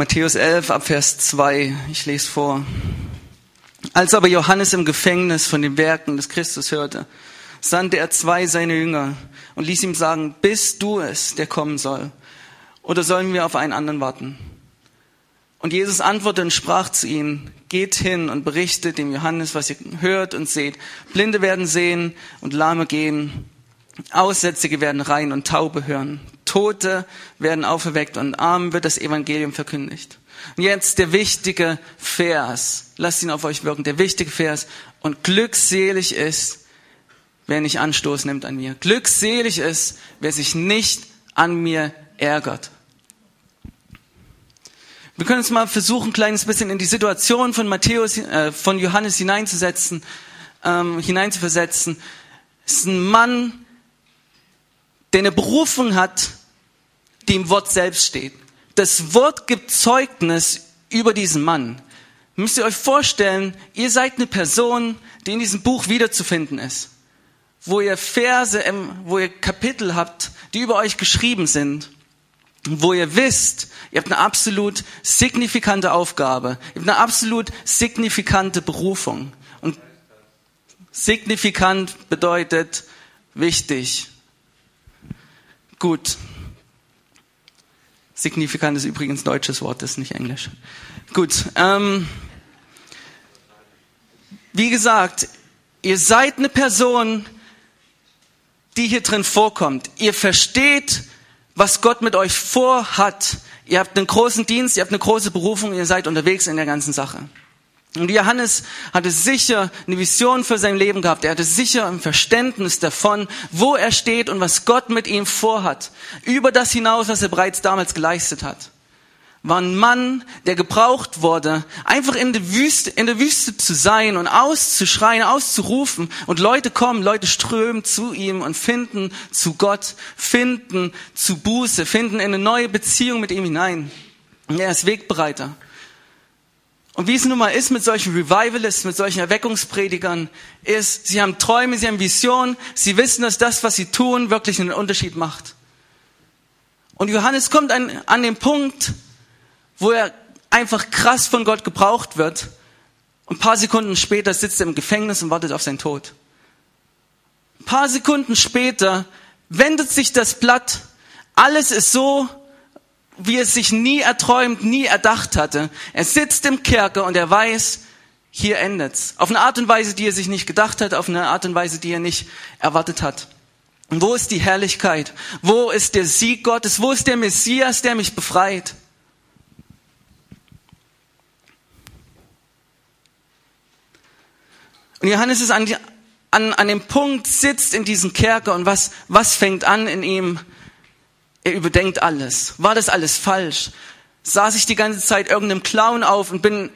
Matthäus 11 ab Vers 2, ich lese vor. Als aber Johannes im Gefängnis von den Werken des Christus hörte, sandte er zwei seiner Jünger und ließ ihm sagen, bist du es, der kommen soll? Oder sollen wir auf einen anderen warten? Und Jesus antwortete und sprach zu ihnen, geht hin und berichtet dem Johannes, was ihr hört und seht. Blinde werden sehen und Lahme gehen. Aussätzige werden rein und Taube hören. Tote werden auferweckt und Armen wird das Evangelium verkündigt. Und jetzt der wichtige Vers. Lasst ihn auf euch wirken. Der wichtige Vers. Und glückselig ist, wer nicht Anstoß nimmt an mir. Glückselig ist, wer sich nicht an mir ärgert. Wir können uns mal versuchen, ein kleines bisschen in die Situation von Matthäus, äh, von Johannes hineinzusetzen, ähm, hineinzuversetzen. Es ist ein Mann, der eine Berufung hat, die im Wort selbst steht. Das Wort gibt Zeugnis über diesen Mann. Müsst ihr euch vorstellen, ihr seid eine Person, die in diesem Buch wiederzufinden ist. Wo ihr Verse, wo ihr Kapitel habt, die über euch geschrieben sind. Wo ihr wisst, ihr habt eine absolut signifikante Aufgabe. Ihr habt eine absolut signifikante Berufung. Und signifikant bedeutet wichtig. Gut. Signifikant ist übrigens deutsches Wort, das ist nicht Englisch. Gut. Ähm, wie gesagt, ihr seid eine Person, die hier drin vorkommt. Ihr versteht, was Gott mit euch vorhat. Ihr habt einen großen Dienst, ihr habt eine große Berufung, ihr seid unterwegs in der ganzen Sache. Und Johannes hatte sicher eine Vision für sein Leben gehabt. Er hatte sicher ein Verständnis davon, wo er steht und was Gott mit ihm vorhat. Über das hinaus, was er bereits damals geleistet hat. War ein Mann, der gebraucht wurde, einfach in der Wüste, in der Wüste zu sein und auszuschreien, auszurufen. Und Leute kommen, Leute strömen zu ihm und finden zu Gott, finden zu Buße, finden in eine neue Beziehung mit ihm hinein. Und er ist Wegbereiter. Und wie es nun mal ist mit solchen Revivalists, mit solchen Erweckungspredigern, ist, sie haben Träume, sie haben Visionen, sie wissen, dass das, was sie tun, wirklich einen Unterschied macht. Und Johannes kommt an, an den Punkt, wo er einfach krass von Gott gebraucht wird. Und ein paar Sekunden später sitzt er im Gefängnis und wartet auf seinen Tod. Ein paar Sekunden später wendet sich das Blatt. Alles ist so, wie es sich nie erträumt, nie erdacht hatte. Er sitzt im Kerker und er weiß, hier endet's. Auf eine Art und Weise, die er sich nicht gedacht hat, auf eine Art und Weise, die er nicht erwartet hat. Und wo ist die Herrlichkeit? Wo ist der Sieg Gottes? Wo ist der Messias, der mich befreit? Und Johannes ist an, die, an, an dem Punkt, sitzt in diesem Kerker und was, was fängt an in ihm? Er überdenkt alles. War das alles falsch? Saß ich die ganze Zeit irgendeinem Clown auf und bin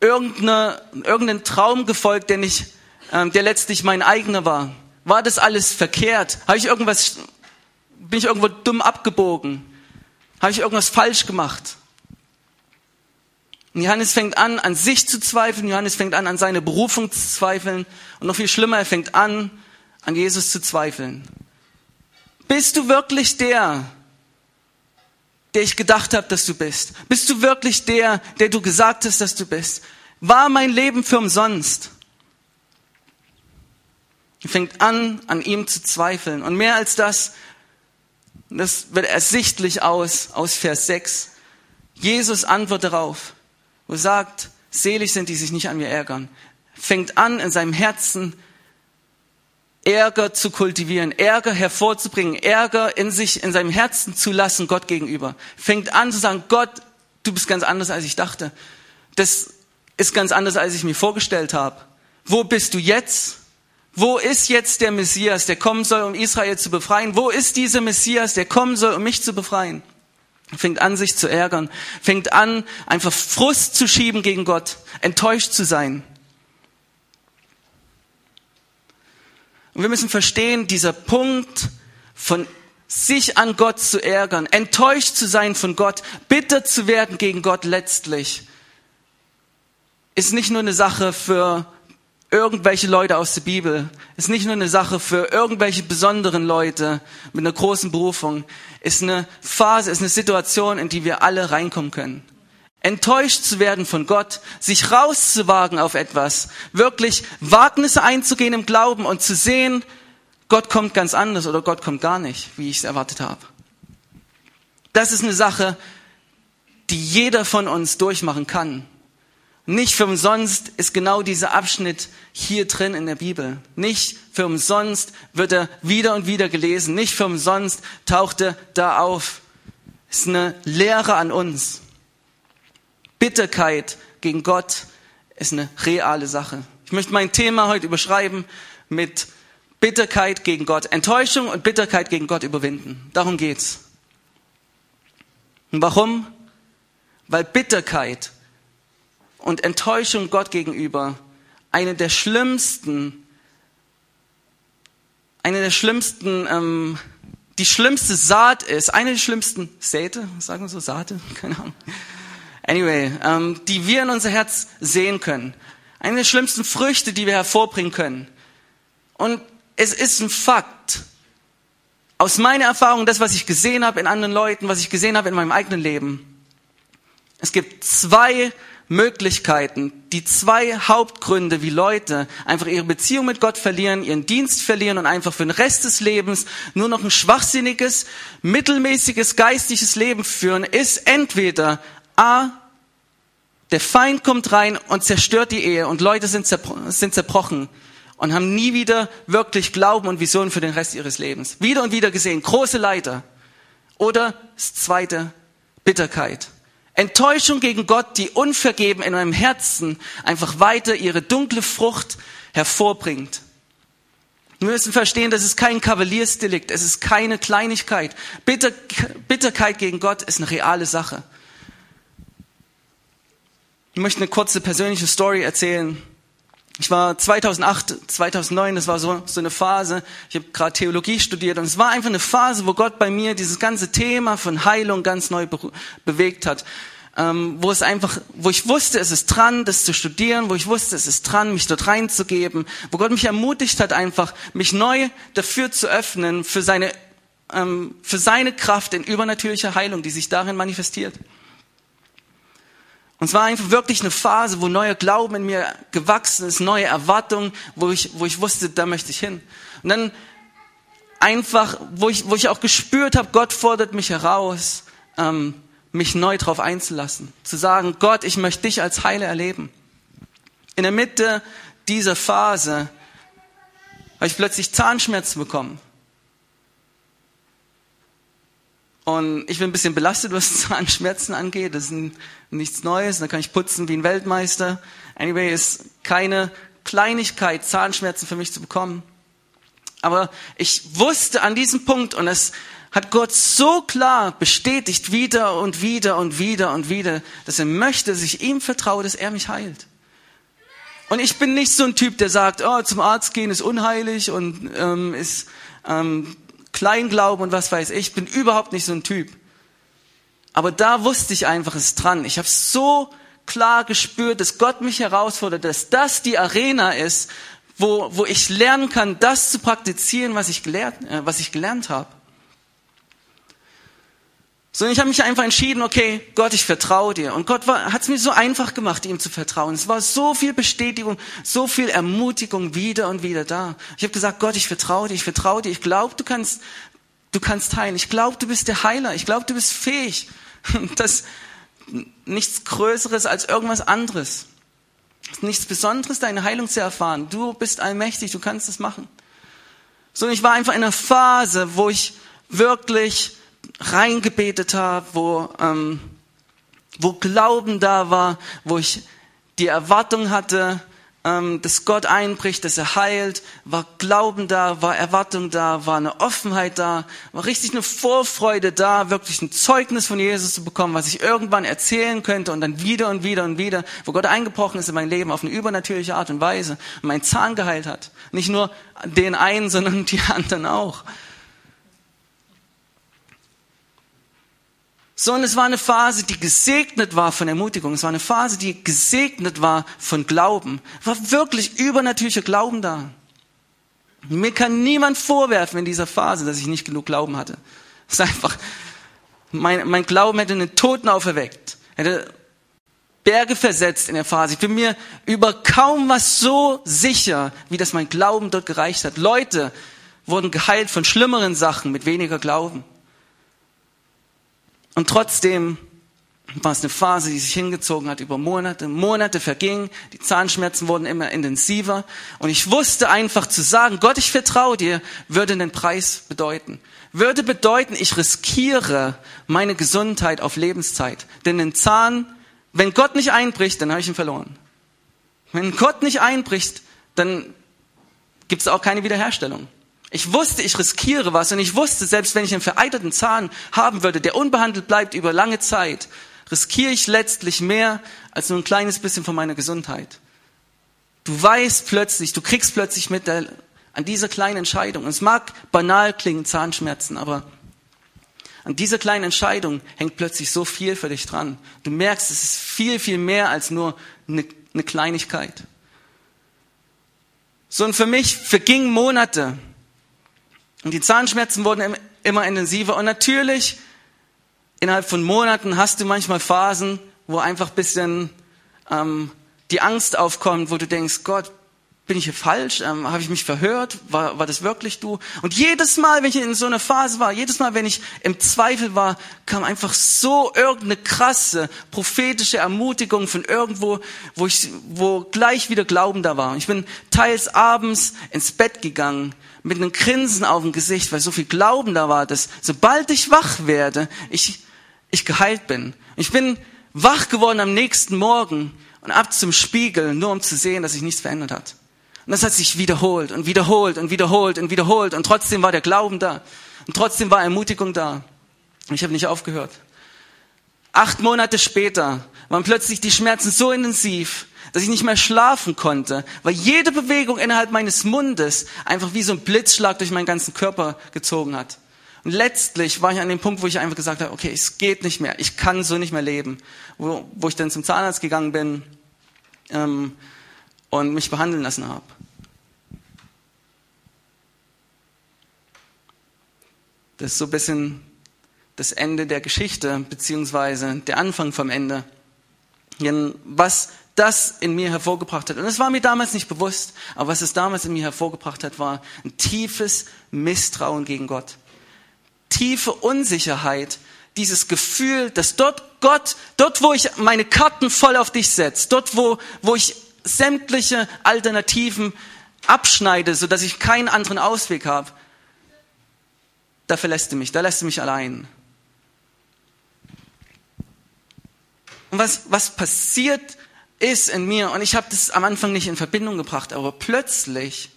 irgendeine, irgendeinen Traum gefolgt, der nicht, ähm, der letztlich mein eigener war? War das alles verkehrt? Habe ich irgendwas, bin ich irgendwo dumm abgebogen? Habe ich irgendwas falsch gemacht? Und Johannes fängt an, an sich zu zweifeln. Johannes fängt an, an seine Berufung zu zweifeln. Und noch viel schlimmer, er fängt an, an Jesus zu zweifeln. Bist du wirklich der, der ich gedacht habe, dass du bist? Bist du wirklich der, der du gesagt hast, dass du bist? War mein Leben für umsonst? Er fängt an, an ihm zu zweifeln. Und mehr als das, das wird ersichtlich aus, aus Vers 6. Jesus antwortet darauf, wo er sagt, selig sind, die sich nicht an mir ärgern. Fängt an, in seinem Herzen Ärger zu kultivieren, Ärger hervorzubringen, Ärger in sich, in seinem Herzen zu lassen Gott gegenüber. Fängt an zu sagen, Gott, du bist ganz anders, als ich dachte. Das ist ganz anders, als ich mir vorgestellt habe. Wo bist du jetzt? Wo ist jetzt der Messias, der kommen soll, um Israel zu befreien? Wo ist dieser Messias, der kommen soll, um mich zu befreien? Fängt an, sich zu ärgern. Fängt an, einfach Frust zu schieben gegen Gott, enttäuscht zu sein. Und wir müssen verstehen, dieser Punkt von sich an Gott zu ärgern, enttäuscht zu sein von Gott, bitter zu werden gegen Gott letztlich, ist nicht nur eine Sache für irgendwelche Leute aus der Bibel, ist nicht nur eine Sache für irgendwelche besonderen Leute mit einer großen Berufung, ist eine Phase, ist eine Situation, in die wir alle reinkommen können. Enttäuscht zu werden von Gott, sich rauszuwagen auf etwas, wirklich Wagnisse einzugehen im Glauben und zu sehen, Gott kommt ganz anders oder Gott kommt gar nicht, wie ich es erwartet habe. Das ist eine Sache, die jeder von uns durchmachen kann. Nicht für umsonst ist genau dieser Abschnitt hier drin in der Bibel. Nicht für umsonst wird er wieder und wieder gelesen. Nicht für umsonst taucht er da auf. Es ist eine Lehre an uns. Bitterkeit gegen Gott ist eine reale Sache. Ich möchte mein Thema heute überschreiben mit Bitterkeit gegen Gott. Enttäuschung und Bitterkeit gegen Gott überwinden. Darum geht's. Und warum? Weil Bitterkeit und Enttäuschung Gott gegenüber eine der schlimmsten, eine der schlimmsten, ähm, die schlimmste Saat ist, eine der schlimmsten Säte, sagen wir so Saate, keine Ahnung. Anyway, ähm, die wir in unser Herz sehen können. Eine der schlimmsten Früchte, die wir hervorbringen können. Und es ist ein Fakt. Aus meiner Erfahrung, das, was ich gesehen habe in anderen Leuten, was ich gesehen habe in meinem eigenen Leben. Es gibt zwei Möglichkeiten, die zwei Hauptgründe, wie Leute einfach ihre Beziehung mit Gott verlieren, ihren Dienst verlieren und einfach für den Rest des Lebens nur noch ein schwachsinniges, mittelmäßiges geistliches Leben führen, ist entweder A, der Feind kommt rein und zerstört die Ehe und Leute sind, zerbro sind zerbrochen und haben nie wieder wirklich Glauben und Visionen für den Rest ihres Lebens. Wieder und wieder gesehen, große Leiter. Oder das zweite, Bitterkeit. Enttäuschung gegen Gott, die unvergeben in meinem Herzen einfach weiter ihre dunkle Frucht hervorbringt. Wir müssen verstehen, das ist kein Kavaliersdelikt, es ist keine Kleinigkeit. Bitter, Bitterkeit gegen Gott ist eine reale Sache. Ich möchte eine kurze persönliche Story erzählen. Ich war 2008, 2009, das war so, so eine Phase, ich habe gerade Theologie studiert und es war einfach eine Phase, wo Gott bei mir dieses ganze Thema von Heilung ganz neu be bewegt hat. Ähm, wo es einfach, wo ich wusste, es ist dran, das zu studieren, wo ich wusste, es ist dran, mich dort reinzugeben, wo Gott mich ermutigt hat, einfach mich neu dafür zu öffnen, für seine, ähm, für seine Kraft in übernatürlicher Heilung, die sich darin manifestiert. Und es war einfach wirklich eine Phase, wo neuer Glauben in mir gewachsen ist, neue Erwartungen, wo ich, wo ich wusste, da möchte ich hin. Und dann einfach, wo ich, wo ich auch gespürt habe, Gott fordert mich heraus, ähm, mich neu darauf einzulassen. Zu sagen, Gott, ich möchte dich als Heiler erleben. In der Mitte dieser Phase habe ich plötzlich Zahnschmerzen bekommen. Und ich bin ein bisschen belastet, was Zahnschmerzen angeht. Das ist nichts Neues. Da kann ich putzen wie ein Weltmeister. Anyway, ist keine Kleinigkeit, Zahnschmerzen für mich zu bekommen. Aber ich wusste an diesem Punkt, und es hat Gott so klar bestätigt, wieder und wieder und wieder und wieder, dass er möchte, dass ich ihm vertraue, dass er mich heilt. Und ich bin nicht so ein Typ, der sagt, oh, zum Arzt gehen ist unheilig und ähm, ist ähm, Kleinglauben und was weiß ich. Ich bin überhaupt nicht so ein Typ. Aber da wusste ich einfach, es dran. Ich habe so klar gespürt, dass Gott mich herausfordert, dass das die Arena ist, wo, wo ich lernen kann, das zu praktizieren, was ich gelernt, äh, was ich gelernt habe. Sondern ich habe mich einfach entschieden, okay, Gott, ich vertraue dir. Und Gott hat es mir so einfach gemacht, ihm zu vertrauen. Es war so viel Bestätigung, so viel Ermutigung wieder und wieder da. Ich habe gesagt, Gott, ich vertraue dir, ich vertraue dir. Ich glaube, du kannst, du kannst heilen. Ich glaube, du bist der Heiler. Ich glaube, du bist fähig. Das nichts Größeres als irgendwas anderes. Nichts Besonderes, deine Heilung zu erfahren. Du bist allmächtig, du kannst es machen. So, ich war einfach in einer Phase, wo ich wirklich reingebetet habe, wo, ähm, wo Glauben da war, wo ich die Erwartung hatte, ähm, dass Gott einbricht, dass er heilt, war Glauben da, war Erwartung da, war eine Offenheit da, war richtig eine Vorfreude da, wirklich ein Zeugnis von Jesus zu bekommen, was ich irgendwann erzählen könnte und dann wieder und wieder und wieder, wo Gott eingebrochen ist in mein Leben auf eine übernatürliche Art und Weise und meinen Zahn geheilt hat. Nicht nur den einen, sondern die anderen auch. Sondern es war eine Phase, die gesegnet war von Ermutigung. Es war eine Phase, die gesegnet war von Glauben. Es war wirklich übernatürlicher Glauben da. Mir kann niemand vorwerfen in dieser Phase, dass ich nicht genug Glauben hatte. Es ist einfach, mein, mein Glauben hätte einen Toten auferweckt, hätte Berge versetzt in der Phase. Ich bin mir über kaum was so sicher, wie das mein Glauben dort gereicht hat. Leute wurden geheilt von schlimmeren Sachen mit weniger Glauben. Und trotzdem war es eine Phase, die sich hingezogen hat über Monate. Monate vergingen, die Zahnschmerzen wurden immer intensiver. Und ich wusste einfach zu sagen, Gott, ich vertraue dir, würde einen Preis bedeuten. Würde bedeuten, ich riskiere meine Gesundheit auf Lebenszeit. Denn den Zahn, wenn Gott nicht einbricht, dann habe ich ihn verloren. Wenn Gott nicht einbricht, dann gibt es auch keine Wiederherstellung. Ich wusste, ich riskiere was und ich wusste, selbst wenn ich einen vereiterten Zahn haben würde, der unbehandelt bleibt über lange Zeit, riskiere ich letztlich mehr als nur ein kleines bisschen von meiner Gesundheit. Du weißt plötzlich, du kriegst plötzlich mit der, an dieser kleinen Entscheidung. Und es mag banal klingen, Zahnschmerzen, aber an dieser kleinen Entscheidung hängt plötzlich so viel für dich dran. Du merkst, es ist viel, viel mehr als nur eine, eine Kleinigkeit. So und für mich vergingen Monate und die Zahnschmerzen wurden immer intensiver und natürlich innerhalb von Monaten hast du manchmal Phasen, wo einfach bisschen ähm, die Angst aufkommt, wo du denkst, Gott, bin ich hier falsch? Ähm, Habe ich mich verhört? War, war das wirklich du? Und jedes Mal, wenn ich in so einer Phase war, jedes Mal, wenn ich im Zweifel war, kam einfach so irgendeine krasse prophetische Ermutigung von irgendwo, wo ich, wo gleich wieder Glauben da war. Ich bin teils abends ins Bett gegangen mit einem Grinsen auf dem Gesicht, weil so viel Glauben da war, dass sobald ich wach werde, ich ich geheilt bin. Ich bin wach geworden am nächsten Morgen und ab zum Spiegel, nur um zu sehen, dass sich nichts verändert hat. Und das hat sich wiederholt und wiederholt und wiederholt und wiederholt und trotzdem war der Glauben da und trotzdem war Ermutigung da. Ich habe nicht aufgehört. Acht Monate später waren plötzlich die Schmerzen so intensiv, dass ich nicht mehr schlafen konnte, weil jede Bewegung innerhalb meines Mundes einfach wie so ein Blitzschlag durch meinen ganzen Körper gezogen hat. Und letztlich war ich an dem Punkt, wo ich einfach gesagt habe, okay, es geht nicht mehr, ich kann so nicht mehr leben. Wo, wo ich dann zum Zahnarzt gegangen bin ähm, und mich behandeln lassen habe. Das ist so ein bisschen das Ende der Geschichte, beziehungsweise der Anfang vom Ende. Denn was das in mir hervorgebracht hat, und es war mir damals nicht bewusst, aber was es damals in mir hervorgebracht hat, war ein tiefes Misstrauen gegen Gott tiefe Unsicherheit, dieses Gefühl, dass dort Gott, dort wo ich meine Karten voll auf dich setze, dort wo, wo ich sämtliche Alternativen abschneide, so dass ich keinen anderen Ausweg habe, da verlässt du mich, da lässt du mich allein. Und was, was passiert ist in mir, und ich habe das am Anfang nicht in Verbindung gebracht, aber plötzlich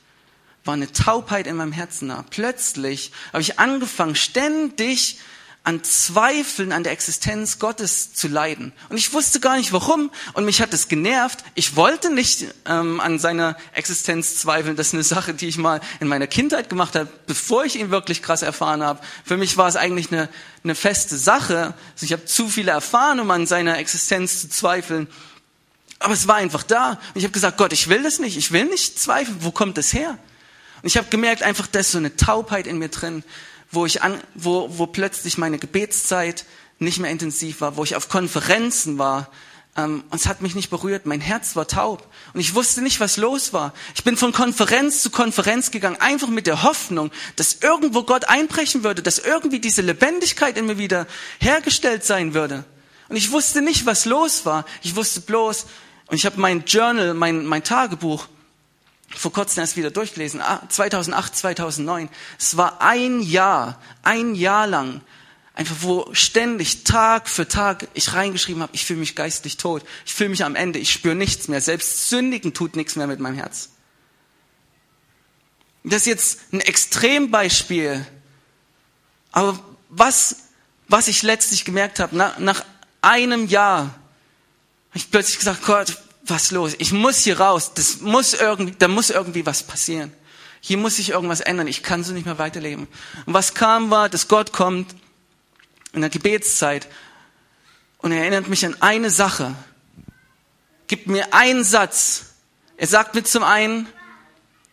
war eine Taubheit in meinem Herzen da. Plötzlich habe ich angefangen, ständig an Zweifeln an der Existenz Gottes zu leiden. Und ich wusste gar nicht warum und mich hat es genervt. Ich wollte nicht ähm, an seiner Existenz zweifeln. Das ist eine Sache, die ich mal in meiner Kindheit gemacht habe, bevor ich ihn wirklich krass erfahren habe. Für mich war es eigentlich eine, eine feste Sache. Also ich habe zu viele erfahren, um an seiner Existenz zu zweifeln. Aber es war einfach da. Und ich habe gesagt, Gott, ich will das nicht. Ich will nicht zweifeln. Wo kommt das her? Und ich habe gemerkt, einfach, da ist so eine Taubheit in mir drin, wo ich an, wo, wo plötzlich meine Gebetszeit nicht mehr intensiv war, wo ich auf Konferenzen war. Ähm, und es hat mich nicht berührt. Mein Herz war taub. Und ich wusste nicht, was los war. Ich bin von Konferenz zu Konferenz gegangen, einfach mit der Hoffnung, dass irgendwo Gott einbrechen würde, dass irgendwie diese Lebendigkeit in mir wieder hergestellt sein würde. Und ich wusste nicht, was los war. Ich wusste bloß, und ich habe mein Journal, mein, mein Tagebuch, vor kurzem erst wieder durchgelesen, 2008, ah, 2009. Es war ein Jahr, ein Jahr lang, einfach wo ständig Tag für Tag ich reingeschrieben habe, ich fühle mich geistlich tot, ich fühle mich am Ende, ich spüre nichts mehr, selbst Sündigen tut nichts mehr mit meinem Herz. Das ist jetzt ein Extrembeispiel, aber was, was ich letztlich gemerkt habe, nach, nach einem Jahr, ich plötzlich gesagt, Gott, was los? Ich muss hier raus. Das muss irgendwie, da muss irgendwie was passieren. Hier muss sich irgendwas ändern. Ich kann so nicht mehr weiterleben. Und was kam war, dass Gott kommt in der Gebetszeit und er erinnert mich an eine Sache. Gibt mir einen Satz. Er sagt mir zum einen,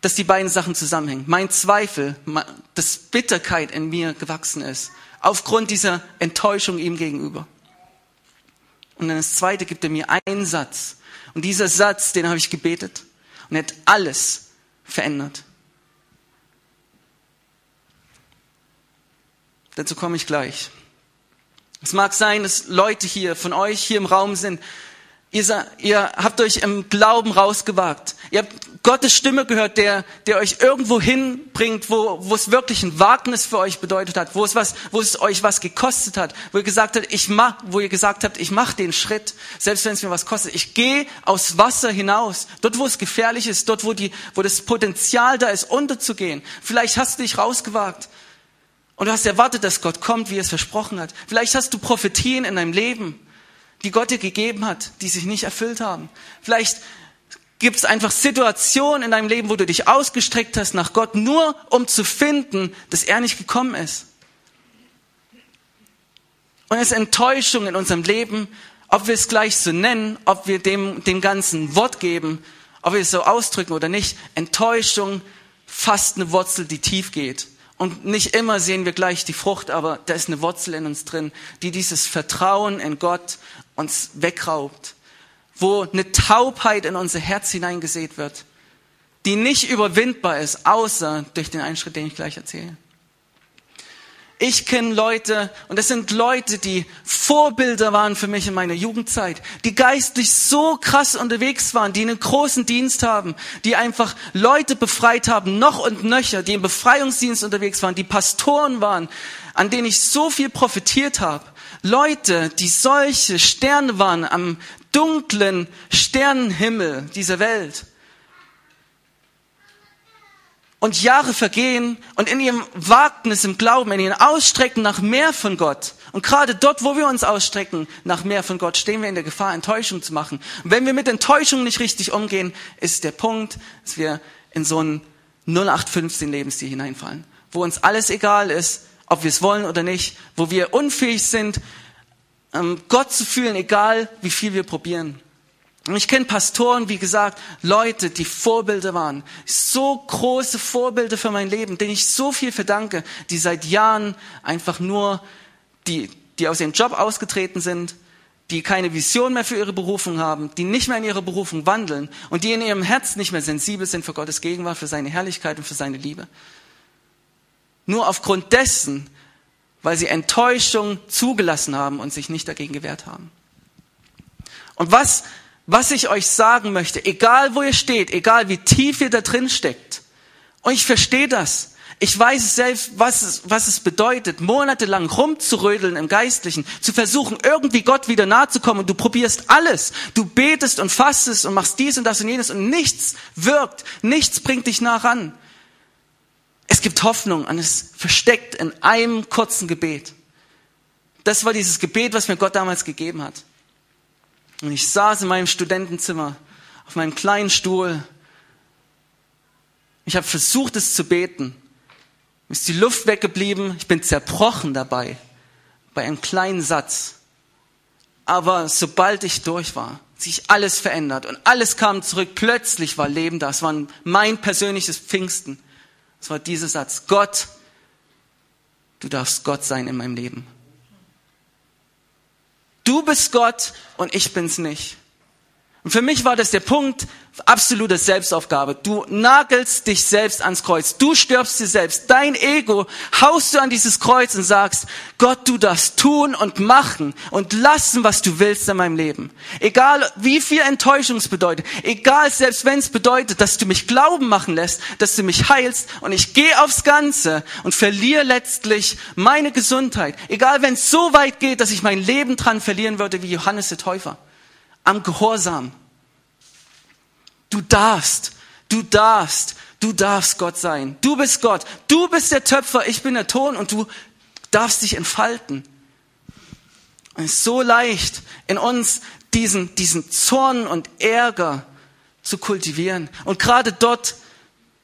dass die beiden Sachen zusammenhängen. Mein Zweifel, dass Bitterkeit in mir gewachsen ist. Aufgrund dieser Enttäuschung ihm gegenüber. Und dann das zweite gibt er mir einen Satz. Und dieser Satz, den habe ich gebetet und er hat alles verändert. Dazu komme ich gleich. Es mag sein, dass Leute hier von euch hier im Raum sind, Ihr, ihr habt euch im Glauben rausgewagt. Ihr habt Gottes Stimme gehört, der, der euch irgendwo hinbringt, wo, wo es wirklich ein Wagnis für euch bedeutet hat, wo es was, wo es euch was gekostet hat, wo ihr gesagt habt, ich mach, wo ihr gesagt habt, ich mache den Schritt, selbst wenn es mir was kostet. Ich gehe aus Wasser hinaus, dort, wo es gefährlich ist, dort, wo die, wo das Potenzial da ist, unterzugehen. Vielleicht hast du dich rausgewagt und du hast erwartet, dass Gott kommt, wie er es versprochen hat. Vielleicht hast du Prophetien in deinem Leben die Gott dir gegeben hat, die sich nicht erfüllt haben. Vielleicht gibt es einfach Situationen in deinem Leben, wo du dich ausgestreckt hast nach Gott, nur um zu finden, dass er nicht gekommen ist. Und es ist Enttäuschung in unserem Leben, ob wir es gleich so nennen, ob wir dem, dem ganzen Wort geben, ob wir es so ausdrücken oder nicht. Enttäuschung fast eine Wurzel, die tief geht. Und nicht immer sehen wir gleich die Frucht, aber da ist eine Wurzel in uns drin, die dieses Vertrauen in Gott uns wegraubt. Wo eine Taubheit in unser Herz hineingesät wird, die nicht überwindbar ist, außer durch den Einschritt, den ich gleich erzähle. Ich kenne Leute, und das sind Leute, die Vorbilder waren für mich in meiner Jugendzeit, die geistlich so krass unterwegs waren, die einen großen Dienst haben, die einfach Leute befreit haben, noch und nöcher, die im Befreiungsdienst unterwegs waren, die Pastoren waren, an denen ich so viel profitiert habe. Leute, die solche Sterne waren am dunklen Sternenhimmel dieser Welt und Jahre vergehen und in ihrem Wagnis im Glauben, in ihrem Ausstrecken nach mehr von Gott. Und gerade dort, wo wir uns ausstrecken nach mehr von Gott, stehen wir in der Gefahr, Enttäuschung zu machen. Und wenn wir mit Enttäuschung nicht richtig umgehen, ist der Punkt, dass wir in so einen 0815 Lebensstil hineinfallen, wo uns alles egal ist, ob wir es wollen oder nicht, wo wir unfähig sind, ähm, Gott zu fühlen, egal wie viel wir probieren. Und ich kenne Pastoren, wie gesagt, Leute, die Vorbilder waren. So große Vorbilder für mein Leben, denen ich so viel verdanke, die seit Jahren einfach nur, die, die aus ihrem Job ausgetreten sind, die keine Vision mehr für ihre Berufung haben, die nicht mehr in ihrer Berufung wandeln und die in ihrem Herz nicht mehr sensibel sind für Gottes Gegenwart, für seine Herrlichkeit und für seine Liebe. Nur aufgrund dessen, weil sie Enttäuschung zugelassen haben und sich nicht dagegen gewehrt haben. Und was was ich euch sagen möchte, egal wo ihr steht, egal wie tief ihr da drin steckt, und ich verstehe das, ich weiß selbst, was es, was es bedeutet, monatelang rumzurödeln im Geistlichen, zu versuchen, irgendwie Gott wieder nahe zu kommen und du probierst alles. Du betest und fastest und machst dies und das und jenes und nichts wirkt, nichts bringt dich nah ran. Es gibt Hoffnung und es versteckt in einem kurzen Gebet. Das war dieses Gebet, was mir Gott damals gegeben hat. Und ich saß in meinem Studentenzimmer auf meinem kleinen Stuhl. Ich habe versucht, es zu beten. Mir ist die Luft weggeblieben. Ich bin zerbrochen dabei. Bei einem kleinen Satz. Aber sobald ich durch war, sich alles verändert und alles kam zurück. Plötzlich war Leben da. Es war mein persönliches Pfingsten. Es war dieser Satz. Gott, du darfst Gott sein in meinem Leben. Du bist Gott und ich bin's nicht. Und für mich war das der Punkt, absolute Selbstaufgabe. Du nagelst dich selbst ans Kreuz. Du stirbst dir selbst. Dein Ego haust du an dieses Kreuz und sagst, Gott, du darfst tun und machen und lassen, was du willst in meinem Leben. Egal, wie viel Enttäuschung es bedeutet. Egal, selbst wenn es bedeutet, dass du mich glauben machen lässt, dass du mich heilst und ich gehe aufs Ganze und verliere letztlich meine Gesundheit. Egal, wenn es so weit geht, dass ich mein Leben dran verlieren würde wie Johannes der Täufer am Gehorsam. Du darfst, du darfst, du darfst Gott sein. Du bist Gott. Du bist der Töpfer, ich bin der Ton und du darfst dich entfalten. Und es ist so leicht, in uns diesen, diesen Zorn und Ärger zu kultivieren. Und gerade dort,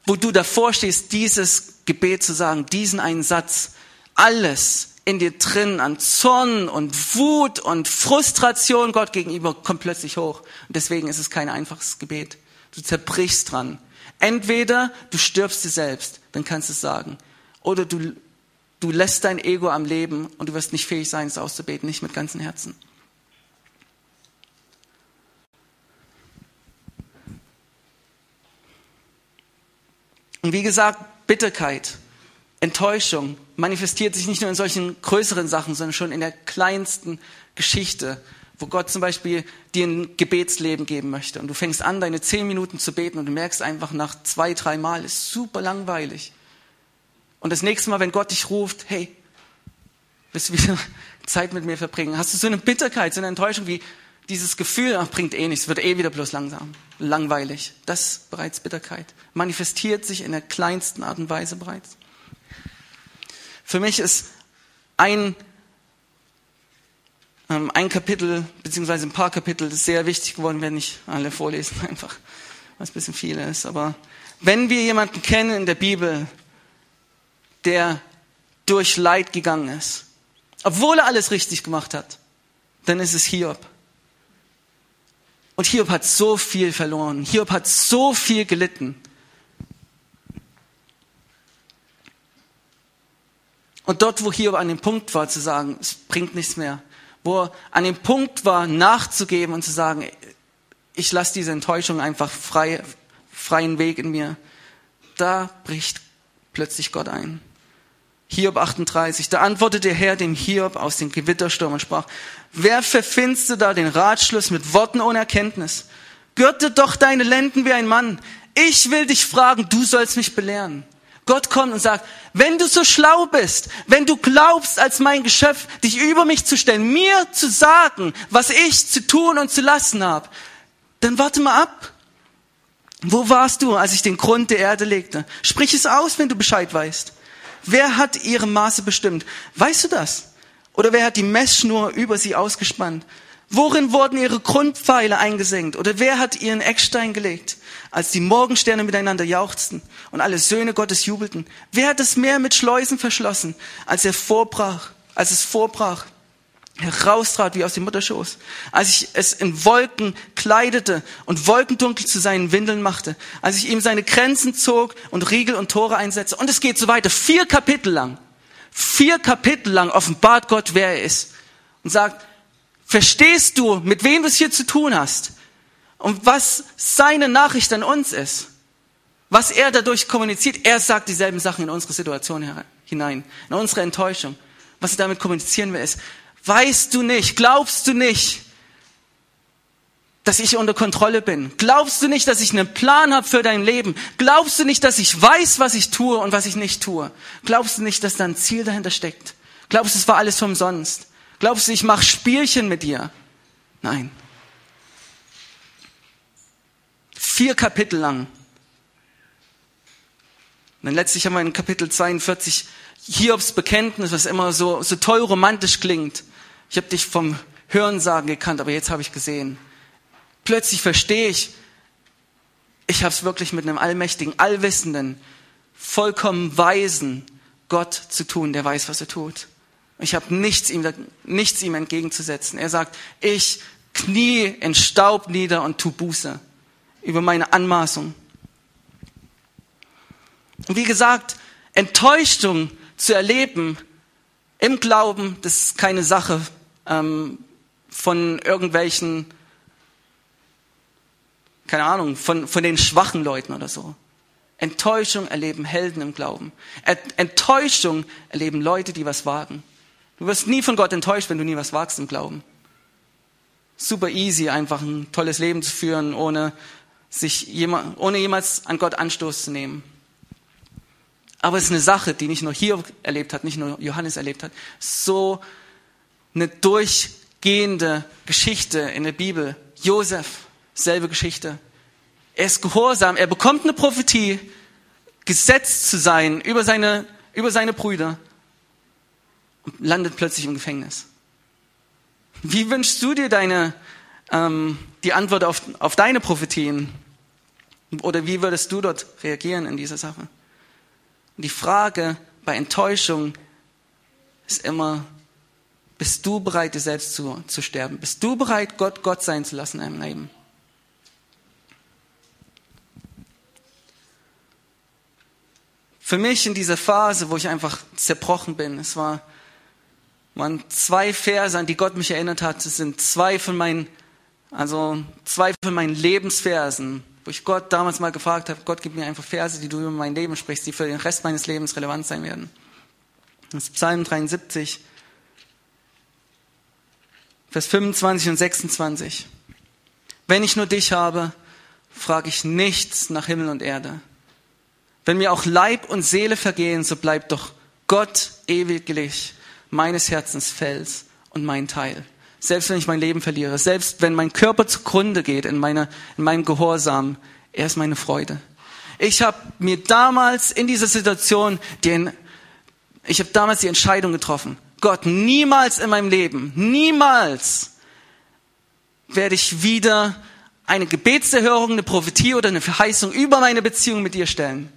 wo du davor stehst, dieses Gebet zu sagen, diesen einen Satz, alles in dir drin an Zorn und Wut und Frustration Gott gegenüber kommt plötzlich hoch. Und deswegen ist es kein einfaches Gebet. Du zerbrichst dran. Entweder du stirbst dir selbst, dann kannst du es sagen. Oder du, du lässt dein Ego am Leben und du wirst nicht fähig sein, es auszubeten, nicht mit ganzem Herzen. Und wie gesagt, Bitterkeit, Enttäuschung, manifestiert sich nicht nur in solchen größeren Sachen, sondern schon in der kleinsten Geschichte, wo Gott zum Beispiel dir ein Gebetsleben geben möchte. Und du fängst an, deine zehn Minuten zu beten und du merkst einfach nach zwei, drei Mal, ist super langweilig. Und das nächste Mal, wenn Gott dich ruft, hey, willst du wieder Zeit mit mir verbringen? Hast du so eine Bitterkeit, so eine Enttäuschung wie dieses Gefühl, ach, bringt eh nichts, wird eh wieder bloß langsam, langweilig. Das ist bereits Bitterkeit. Manifestiert sich in der kleinsten Art und Weise bereits. Für mich ist ein, ähm, ein Kapitel, beziehungsweise ein paar Kapitel, sehr wichtig geworden, wenn ich alle vorlesen, einfach, was ein bisschen viel ist. Aber wenn wir jemanden kennen in der Bibel, der durch Leid gegangen ist, obwohl er alles richtig gemacht hat, dann ist es Hiob. Und Hiob hat so viel verloren. Hiob hat so viel gelitten. Und dort, wo Hiob an dem Punkt war, zu sagen, es bringt nichts mehr, wo er an dem Punkt war, nachzugeben und zu sagen, ich lasse diese Enttäuschung einfach frei, freien Weg in mir, da bricht plötzlich Gott ein. Hiob 38. Da antwortete der Herr dem Hiob aus dem Gewittersturm und sprach, wer verfinste da den Ratschluss mit Worten ohne Erkenntnis? Gürte doch deine Lenden wie ein Mann. Ich will dich fragen, du sollst mich belehren. Gott kommt und sagt, wenn du so schlau bist, wenn du glaubst, als mein Geschöpf dich über mich zu stellen, mir zu sagen, was ich zu tun und zu lassen habe, dann warte mal ab. Wo warst du, als ich den Grund der Erde legte? Sprich es aus, wenn du Bescheid weißt. Wer hat ihre Maße bestimmt? Weißt du das? Oder wer hat die Messschnur über sie ausgespannt? Worin wurden ihre Grundpfeile eingesenkt? Oder wer hat ihren Eckstein gelegt? Als die Morgensterne miteinander jauchzten und alle Söhne Gottes jubelten. Wer hat das Meer mit Schleusen verschlossen, als er vorbrach, als es vorbrach? heraustrat wie aus dem Mutterschoß, als ich es in Wolken kleidete und Wolkendunkel zu seinen Windeln machte, als ich ihm seine Grenzen zog und Riegel und Tore einsetzte. Und es geht so weiter. Vier Kapitel lang. Vier Kapitel lang offenbart Gott, wer er ist. Und sagt, verstehst du, mit wem du es hier zu tun hast? Und was seine Nachricht an uns ist? Was er dadurch kommuniziert? Er sagt dieselben Sachen in unsere Situation hinein, in unsere Enttäuschung. Was er damit kommunizieren will, ist, Weißt du nicht, glaubst du nicht, dass ich unter Kontrolle bin? Glaubst du nicht, dass ich einen Plan habe für dein Leben? Glaubst du nicht, dass ich weiß, was ich tue und was ich nicht tue? Glaubst du nicht, dass da ein Ziel dahinter steckt? Glaubst du, es war alles umsonst? Glaubst du, ich mache Spielchen mit dir? Nein. Vier Kapitel lang. Und dann letztlich haben wir in Kapitel 42 Hiobs Bekenntnis, was immer so, so toll romantisch klingt. Ich habe dich vom Hörensagen gekannt, aber jetzt habe ich gesehen. Plötzlich verstehe ich, ich habe es wirklich mit einem allmächtigen, allwissenden, vollkommen weisen Gott zu tun, der weiß, was er tut. Ich habe nichts ihm, nichts ihm entgegenzusetzen. Er sagt, ich knie in Staub nieder und tu Buße über meine Anmaßung. Und wie gesagt, Enttäuschung zu erleben im Glauben, das ist keine Sache ähm, von irgendwelchen, keine Ahnung, von, von den schwachen Leuten oder so. Enttäuschung erleben Helden im Glauben. Enttäuschung erleben Leute, die was wagen. Du wirst nie von Gott enttäuscht, wenn du nie was wagst im Glauben. Super easy, einfach ein tolles Leben zu führen, ohne sich jemand, ohne jemals an Gott Anstoß zu nehmen. Aber es ist eine Sache, die nicht nur hier erlebt hat, nicht nur Johannes erlebt hat. So eine durchgehende Geschichte in der Bibel. Josef, selbe Geschichte. Er ist gehorsam, er bekommt eine Prophetie, gesetzt zu sein über seine, über seine Brüder landet plötzlich im Gefängnis. Wie wünschst du dir deine, ähm, die Antwort auf, auf deine Prophetien? Oder wie würdest du dort reagieren in dieser Sache? Und die Frage bei Enttäuschung ist immer, bist du bereit, dir selbst zu, zu sterben? Bist du bereit, Gott Gott sein zu lassen in deinem Leben? Für mich in dieser Phase, wo ich einfach zerbrochen bin, es war, waren zwei Verse, an die Gott mich erinnert hat. Sind zwei von meinen, also zwei von meinen Lebensversen, wo ich Gott damals mal gefragt habe, Gott, gib mir einfach Verse, die du über mein Leben sprichst, die für den Rest meines Lebens relevant sein werden. Das ist Psalm 73, Vers 25 und 26. Wenn ich nur dich habe, frage ich nichts nach Himmel und Erde. Wenn mir auch Leib und Seele vergehen, so bleibt doch Gott ewiglich meines Herzens Fels und mein Teil. Selbst wenn ich mein Leben verliere, selbst wenn mein Körper zugrunde geht in, meiner, in meinem Gehorsam, er ist meine Freude. Ich habe mir damals in dieser Situation den, ich habe damals die Entscheidung getroffen. Gott, niemals in meinem Leben, niemals werde ich wieder eine Gebetserhörung, eine Prophetie oder eine Verheißung über meine Beziehung mit dir stellen.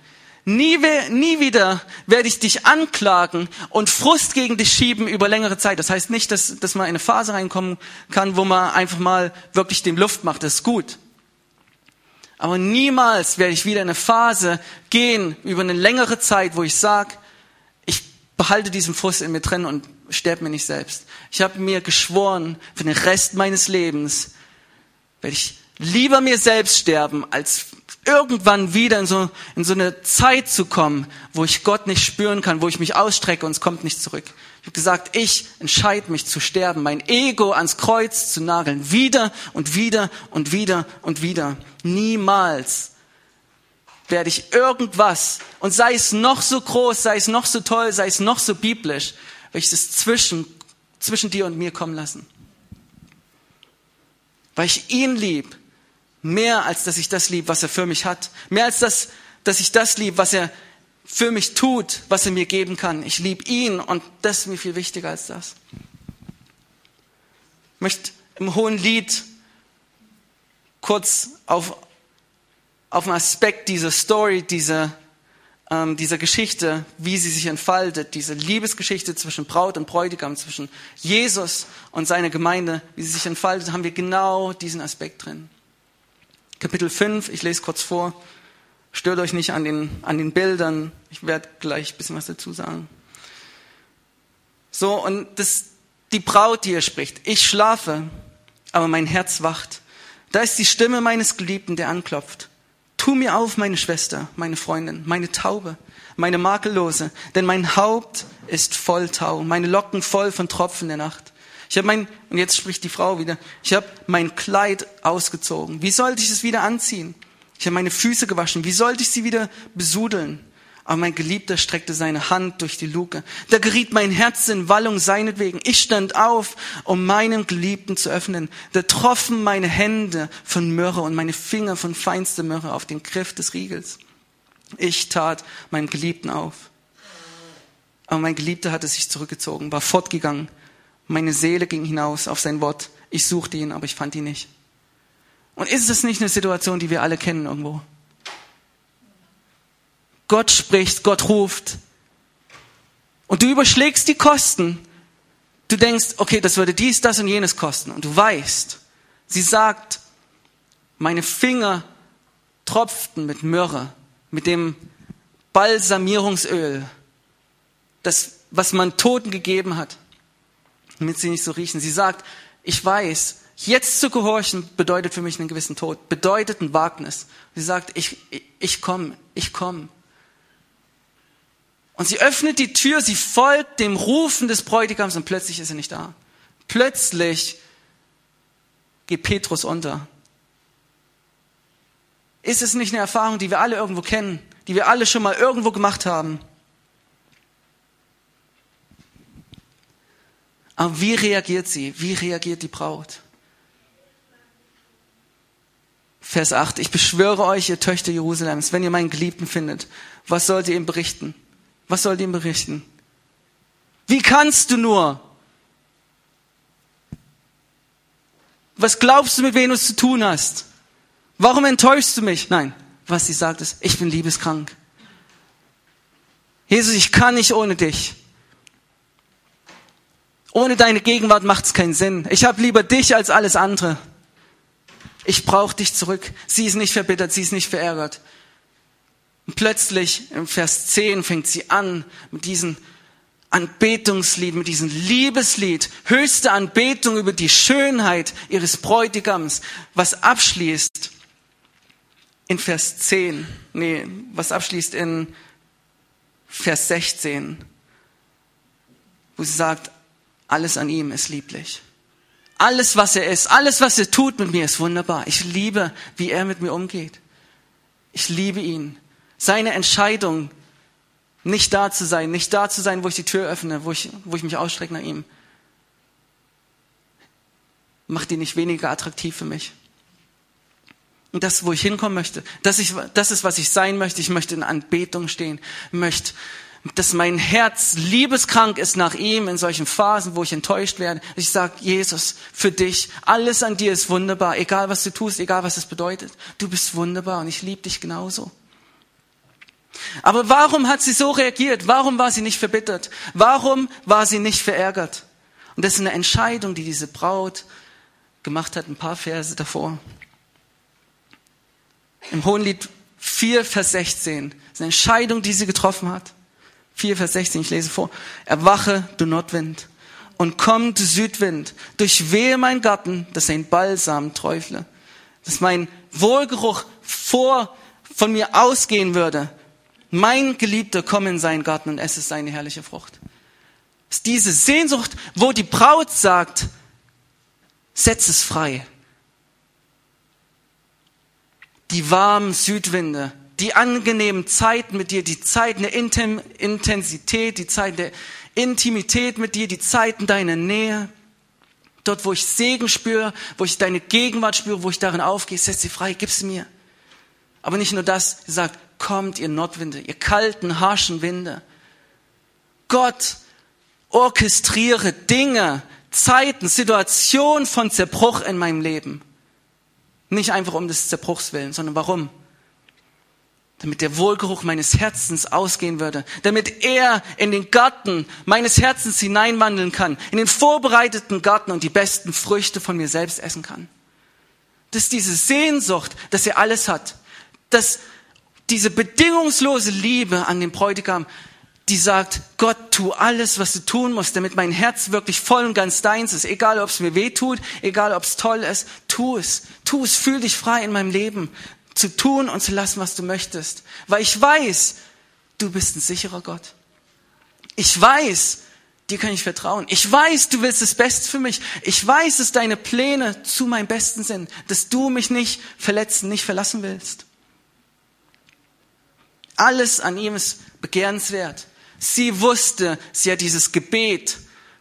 Nie, nie wieder werde ich dich anklagen und Frust gegen dich schieben über längere Zeit. Das heißt nicht, dass, dass man in eine Phase reinkommen kann, wo man einfach mal wirklich dem Luft macht. Das ist gut. Aber niemals werde ich wieder in eine Phase gehen über eine längere Zeit, wo ich sage, ich behalte diesen Frust in mir drin und sterbe mir nicht selbst. Ich habe mir geschworen, für den Rest meines Lebens werde ich lieber mir selbst sterben, als irgendwann wieder in so, in so eine Zeit zu kommen, wo ich Gott nicht spüren kann, wo ich mich ausstrecke und es kommt nicht zurück. Ich habe gesagt, ich entscheide mich zu sterben, mein Ego ans Kreuz zu nageln, wieder und wieder und wieder und wieder. Niemals werde ich irgendwas, und sei es noch so groß, sei es noch so toll, sei es noch so biblisch, werde ich es zwischen, zwischen dir und mir kommen lassen. Weil ich ihn lieb, Mehr als dass ich das lieb, was er für mich hat. Mehr als das, dass ich das lieb, was er für mich tut, was er mir geben kann. Ich liebe ihn und das ist mir viel wichtiger als das. Ich möchte im hohen Lied kurz auf, auf einen Aspekt dieser Story, dieser, ähm, dieser Geschichte, wie sie sich entfaltet, diese Liebesgeschichte zwischen Braut und Bräutigam, zwischen Jesus und seiner Gemeinde, wie sie sich entfaltet, haben wir genau diesen Aspekt drin. Kapitel 5, ich lese kurz vor. Stört euch nicht an den, an den Bildern. Ich werde gleich ein bisschen was dazu sagen. So, und das, die Braut, die hier spricht. Ich schlafe, aber mein Herz wacht. Da ist die Stimme meines Geliebten, der anklopft. Tu mir auf, meine Schwester, meine Freundin, meine Taube, meine Makellose, denn mein Haupt ist voll Tau, meine Locken voll von Tropfen der Nacht. Ich habe mein, und jetzt spricht die Frau wieder, ich habe mein Kleid ausgezogen. Wie sollte ich es wieder anziehen? Ich habe meine Füße gewaschen. Wie sollte ich sie wieder besudeln? Aber mein Geliebter streckte seine Hand durch die Luke. Da geriet mein Herz in Wallung seinetwegen. Ich stand auf, um meinem Geliebten zu öffnen. Da troffen meine Hände von Myrrhe und meine Finger von feinster Myrrhe auf den Griff des Riegels. Ich tat meinen Geliebten auf. Aber mein Geliebter hatte sich zurückgezogen, war fortgegangen meine Seele ging hinaus auf sein Wort. Ich suchte ihn, aber ich fand ihn nicht. Und ist es nicht eine Situation, die wir alle kennen irgendwo? Gott spricht, Gott ruft. Und du überschlägst die Kosten. Du denkst, okay, das würde dies, das und jenes kosten. Und du weißt, sie sagt, meine Finger tropften mit Myrrhe, mit dem Balsamierungsöl, das, was man Toten gegeben hat damit sie nicht so riechen. Sie sagt, ich weiß, jetzt zu gehorchen bedeutet für mich einen gewissen Tod, bedeutet ein Wagnis. Sie sagt, ich, ich, komme, ich komme. Und sie öffnet die Tür, sie folgt dem Rufen des Bräutigams und plötzlich ist er nicht da. Plötzlich geht Petrus unter. Ist es nicht eine Erfahrung, die wir alle irgendwo kennen, die wir alle schon mal irgendwo gemacht haben? Aber wie reagiert sie? Wie reagiert die Braut? Vers 8. Ich beschwöre euch, ihr Töchter Jerusalems, wenn ihr meinen Geliebten findet, was sollt ihr ihm berichten? Was sollt ihr ihm berichten? Wie kannst du nur? Was glaubst du, mit wem du es zu tun hast? Warum enttäuschst du mich? Nein, was sie sagt ist, ich bin liebeskrank. Jesus, ich kann nicht ohne dich. Ohne deine Gegenwart macht es keinen Sinn. Ich habe lieber dich als alles andere. Ich brauche dich zurück. Sie ist nicht verbittert, sie ist nicht verärgert. Und plötzlich im Vers 10 fängt sie an mit diesem Anbetungslied, mit diesem Liebeslied, höchste Anbetung über die Schönheit ihres Bräutigams, was abschließt in Vers 10, nee, was abschließt in Vers 16, wo sie sagt, alles an ihm ist lieblich. Alles, was er ist, alles, was er tut mit mir, ist wunderbar. Ich liebe, wie er mit mir umgeht. Ich liebe ihn. Seine Entscheidung, nicht da zu sein, nicht da zu sein, wo ich die Tür öffne, wo ich, wo ich mich ausstrecke nach ihm, macht ihn nicht weniger attraktiv für mich. Und das, wo ich hinkommen möchte, das, ich, das ist, was ich sein möchte. Ich möchte in Anbetung stehen, möchte dass mein Herz liebeskrank ist nach ihm in solchen Phasen, wo ich enttäuscht werde. Ich sage, Jesus, für dich, alles an dir ist wunderbar, egal was du tust, egal was es bedeutet. Du bist wunderbar und ich liebe dich genauso. Aber warum hat sie so reagiert? Warum war sie nicht verbittert? Warum war sie nicht verärgert? Und das ist eine Entscheidung, die diese Braut gemacht hat, ein paar Verse davor. Im Hohenlied 4, Vers 16. Das ist eine Entscheidung, die sie getroffen hat. 4, Vers 16, ich lese vor. Erwache, du Nordwind, und komm, du Südwind, durchwehe mein Garten, dass ein Balsam träufle, dass mein Wohlgeruch vor, von mir ausgehen würde. Mein Geliebter, komm in seinen Garten und esse seine herrliche Frucht. Es ist diese Sehnsucht, wo die Braut sagt, setz es frei. Die warmen Südwinde, die angenehmen Zeiten mit dir, die Zeiten der Intensität, die Zeiten der Intimität mit dir, die Zeiten deiner Nähe. Dort, wo ich Segen spüre, wo ich deine Gegenwart spüre, wo ich darin aufgehe, setz sie frei, gib sie mir. Aber nicht nur das, sie sagt, kommt ihr Nordwinde, ihr kalten, harschen Winde. Gott orchestriere Dinge, Zeiten, Situationen von Zerbruch in meinem Leben. Nicht einfach um des Zerbruchs willen, sondern warum? Damit der Wohlgeruch meines Herzens ausgehen würde, damit er in den Garten meines Herzens hineinwandeln kann, in den vorbereiteten Garten und die besten Früchte von mir selbst essen kann. Das ist diese Sehnsucht, dass er alles hat, dass diese bedingungslose Liebe an den Bräutigam, die sagt, Gott, tu alles, was du tun musst, damit mein Herz wirklich voll und ganz deins ist. Egal, ob es mir weh tut, egal, ob es toll ist, tu es. Tu es, fühl dich frei in meinem Leben zu tun und zu lassen, was du möchtest. Weil ich weiß, du bist ein sicherer Gott. Ich weiß, dir kann ich vertrauen. Ich weiß, du willst das Beste für mich. Ich weiß, dass deine Pläne zu meinem Besten sind, dass du mich nicht verletzen, nicht verlassen willst. Alles an ihm ist begehrenswert. Sie wusste, sie hat dieses Gebet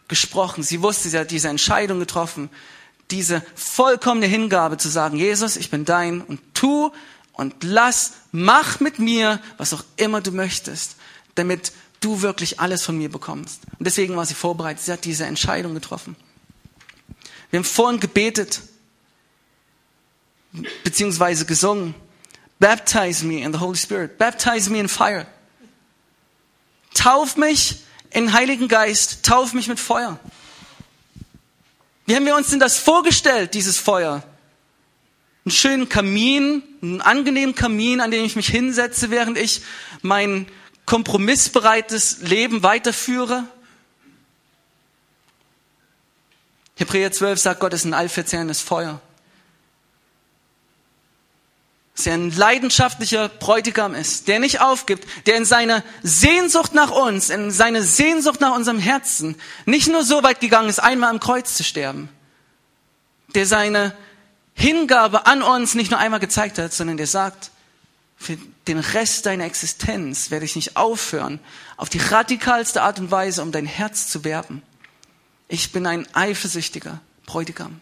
gesprochen. Sie wusste, sie hat diese Entscheidung getroffen diese vollkommene Hingabe zu sagen, Jesus, ich bin dein und tu und lass, mach mit mir, was auch immer du möchtest, damit du wirklich alles von mir bekommst. Und deswegen war sie vorbereitet. Sie hat diese Entscheidung getroffen. Wir haben vorhin gebetet, beziehungsweise gesungen. Baptize me in the Holy Spirit. Baptize me in fire. Tauf mich in Heiligen Geist. Tauf mich mit Feuer. Wie haben wir uns denn das vorgestellt, dieses Feuer? Einen schönen Kamin, einen angenehmen Kamin, an dem ich mich hinsetze, während ich mein kompromissbereites Leben weiterführe? Hebräer 12 sagt, Gott ist ein allverzehrendes Feuer dass er ein leidenschaftlicher Bräutigam ist, der nicht aufgibt, der in seiner Sehnsucht nach uns, in seiner Sehnsucht nach unserem Herzen nicht nur so weit gegangen ist, einmal am Kreuz zu sterben, der seine Hingabe an uns nicht nur einmal gezeigt hat, sondern der sagt, für den Rest deiner Existenz werde ich nicht aufhören, auf die radikalste Art und Weise um dein Herz zu werben. Ich bin ein eifersüchtiger Bräutigam.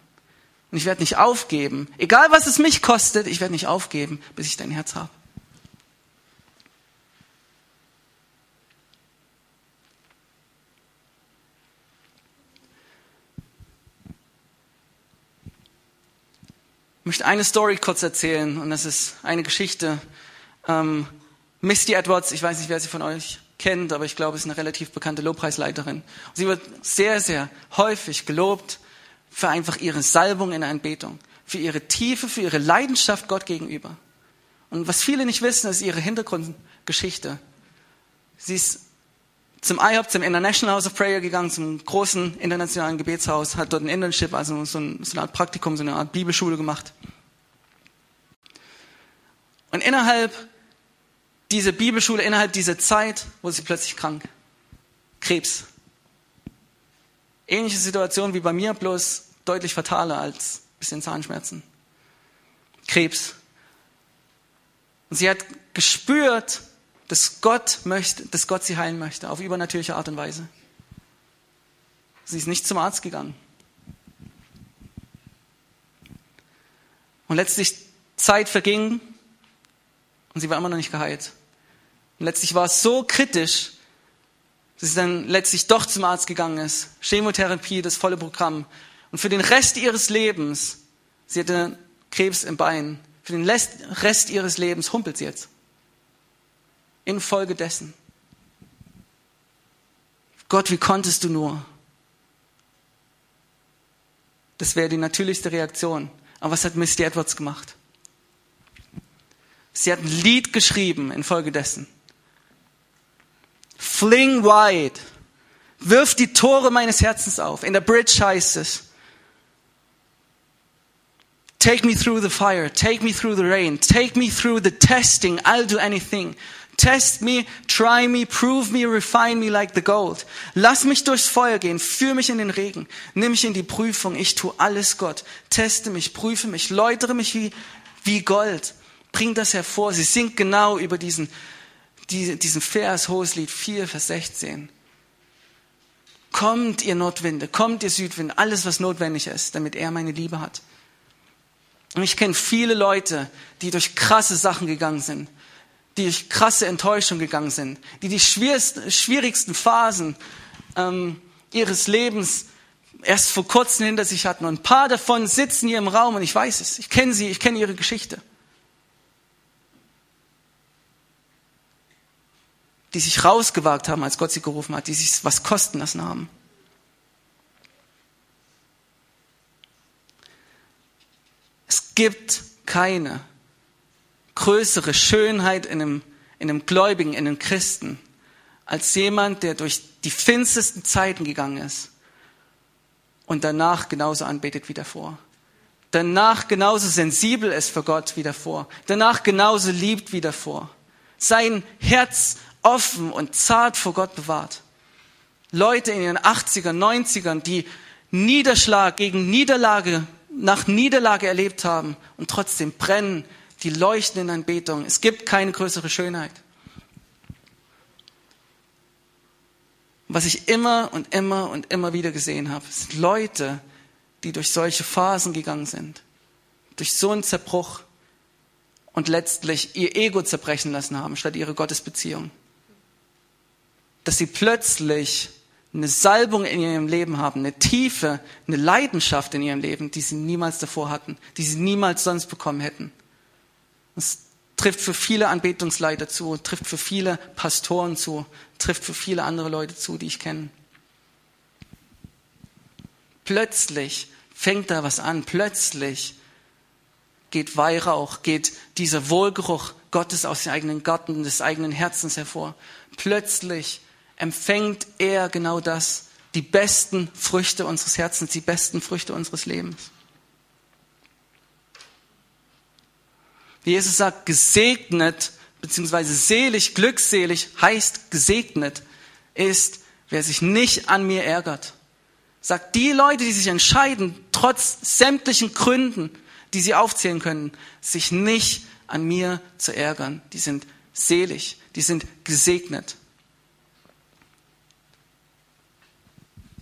Und ich werde nicht aufgeben. Egal was es mich kostet, ich werde nicht aufgeben, bis ich dein Herz habe. Ich möchte eine Story kurz erzählen und das ist eine Geschichte. Ähm, Misty Edwards, ich weiß nicht, wer sie von euch kennt, aber ich glaube, es ist eine relativ bekannte Lobpreisleiterin. Sie wird sehr, sehr häufig gelobt für einfach ihre Salbung in der Anbetung, für ihre Tiefe, für ihre Leidenschaft Gott gegenüber. Und was viele nicht wissen, ist ihre Hintergrundgeschichte. Sie ist zum IHOP, zum International House of Prayer gegangen, zum großen internationalen Gebetshaus, hat dort ein Internship, also so, ein, so eine Art Praktikum, so eine Art Bibelschule gemacht. Und innerhalb dieser Bibelschule, innerhalb dieser Zeit, wurde sie plötzlich krank. Krebs. Ähnliche Situation wie bei mir, bloß deutlich fataler als ein bisschen Zahnschmerzen. Krebs. Und sie hat gespürt, dass Gott möchte, dass Gott sie heilen möchte, auf übernatürliche Art und Weise. Sie ist nicht zum Arzt gegangen. Und letztlich Zeit verging und sie war immer noch nicht geheilt. Und letztlich war es so kritisch, dass sie dann letztlich doch zum Arzt gegangen ist. Chemotherapie, das volle Programm. Und für den Rest ihres Lebens, sie hatte Krebs im Bein, für den Rest ihres Lebens humpelt sie jetzt. Infolgedessen. Gott, wie konntest du nur? Das wäre die natürlichste Reaktion. Aber was hat Misty Edwards gemacht? Sie hat ein Lied geschrieben infolgedessen. Fling wide. Wirf die Tore meines Herzens auf. In der Bridge heißt es. Take me through the fire. Take me through the rain. Take me through the testing. I'll do anything. Test me, try me, prove me, refine me like the gold. Lass mich durchs Feuer gehen, führ mich in den Regen, nimm mich in die Prüfung, ich tu alles Gott. Teste mich, prüfe mich, läutere mich wie, wie Gold. Bring das hervor. Sie singt genau über diesen, diesen Vers, Hoheslied 4, Vers 16. Kommt ihr Nordwinde, kommt ihr Südwinde, alles was notwendig ist, damit er meine Liebe hat. Und ich kenne viele Leute, die durch krasse Sachen gegangen sind die durch krasse Enttäuschung gegangen sind, die die schwierigsten Phasen ähm, ihres Lebens erst vor kurzem hinter sich hatten. Und ein paar davon sitzen hier im Raum und ich weiß es. Ich kenne sie, ich kenne ihre Geschichte. Die sich rausgewagt haben, als Gott sie gerufen hat, die sich was kosten lassen haben. Es gibt keine größere Schönheit in einem, in einem Gläubigen, in einem Christen, als jemand, der durch die finstersten Zeiten gegangen ist und danach genauso anbetet wie davor. Danach genauso sensibel ist für Gott wie davor. Danach genauso liebt wie davor. Sein Herz offen und zart vor Gott bewahrt. Leute in ihren 80ern, 90ern, die Niederschlag gegen Niederlage nach Niederlage erlebt haben und trotzdem brennen die leuchten in Anbetung. Es gibt keine größere Schönheit. Was ich immer und immer und immer wieder gesehen habe, sind Leute, die durch solche Phasen gegangen sind, durch so einen Zerbruch und letztlich ihr Ego zerbrechen lassen haben, statt ihre Gottesbeziehung. Dass sie plötzlich eine Salbung in ihrem Leben haben, eine Tiefe, eine Leidenschaft in ihrem Leben, die sie niemals davor hatten, die sie niemals sonst bekommen hätten. Es trifft für viele Anbetungsleiter zu, trifft für viele Pastoren zu, trifft für viele andere Leute zu, die ich kenne. Plötzlich fängt da was an, plötzlich geht Weihrauch, geht dieser Wohlgeruch Gottes aus dem eigenen Garten, des eigenen Herzens hervor. Plötzlich empfängt er genau das, die besten Früchte unseres Herzens, die besten Früchte unseres Lebens. Jesus sagt, gesegnet, beziehungsweise selig, glückselig heißt gesegnet ist, wer sich nicht an mir ärgert. Sagt die Leute, die sich entscheiden, trotz sämtlichen Gründen, die sie aufzählen können, sich nicht an mir zu ärgern. Die sind selig, die sind gesegnet.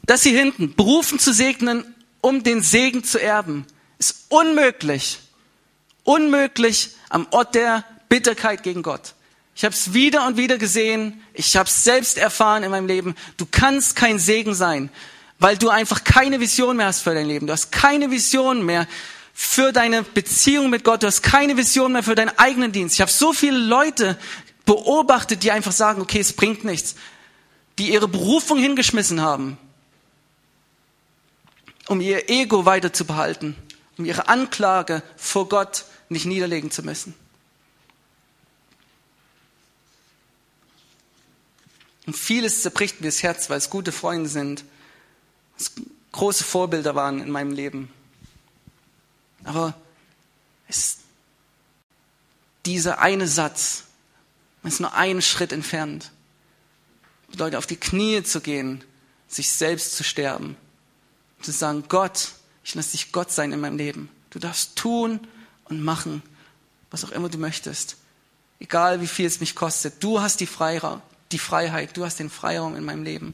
Das hier hinten, berufen zu segnen, um den Segen zu erben, ist unmöglich Unmöglich am Ort der Bitterkeit gegen Gott. Ich habe es wieder und wieder gesehen. Ich habe es selbst erfahren in meinem Leben. Du kannst kein Segen sein, weil du einfach keine Vision mehr hast für dein Leben. Du hast keine Vision mehr für deine Beziehung mit Gott. Du hast keine Vision mehr für deinen eigenen Dienst. Ich habe so viele Leute beobachtet, die einfach sagen, okay, es bringt nichts, die ihre Berufung hingeschmissen haben, um ihr Ego weiter zu behalten, um ihre Anklage vor Gott nicht niederlegen zu müssen. Und vieles zerbricht mir das Herz, weil es gute Freunde sind, es große Vorbilder waren in meinem Leben. Aber es, dieser eine Satz, man ist nur einen Schritt entfernt, bedeutet auf die Knie zu gehen, sich selbst zu sterben, zu sagen, Gott, ich lasse dich Gott sein in meinem Leben. Du darfst tun und machen, was auch immer du möchtest. Egal wie viel es mich kostet. Du hast die, Freiraum, die Freiheit, du hast den Freiraum in meinem Leben.